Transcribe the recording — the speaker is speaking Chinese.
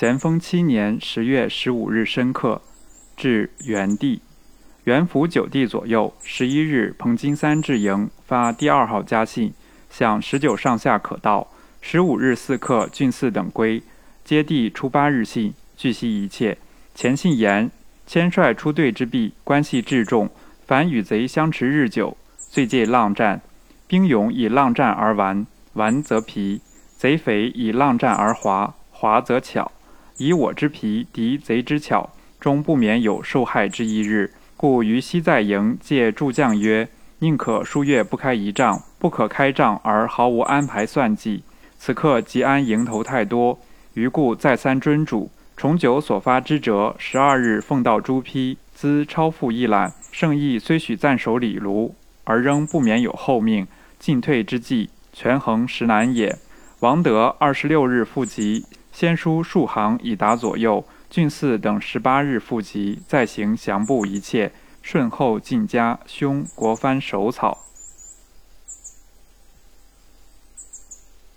咸丰七年十月十五日申刻，至元帝。元符九帝左右，十一日，彭金三至营发第二号家信，向十九上下可到。十五日四刻，郡寺等归。接帝初八日信，据悉一切。前信言：千帅出队之弊，关系至重，凡与贼相持日久，最借浪战。兵勇以浪战而顽，顽则疲；贼匪以浪战而滑，滑则巧。以我之皮敌贼之巧，终不免有受害之一日。故于西在营借诸将曰：“宁可数月不开一仗，不可开仗而毫无安排算计。此刻吉安营头太多，余故再三遵嘱。重九所发之折，十二日奉到朱批，兹超负一览。圣意虽许暂守李卢，而仍不免有后命进退之计，权衡实难也。王德二十六日复急，先书数行以达左右。”郡寺等十八日复集，再行详布一切，顺后进家兄国藩手草。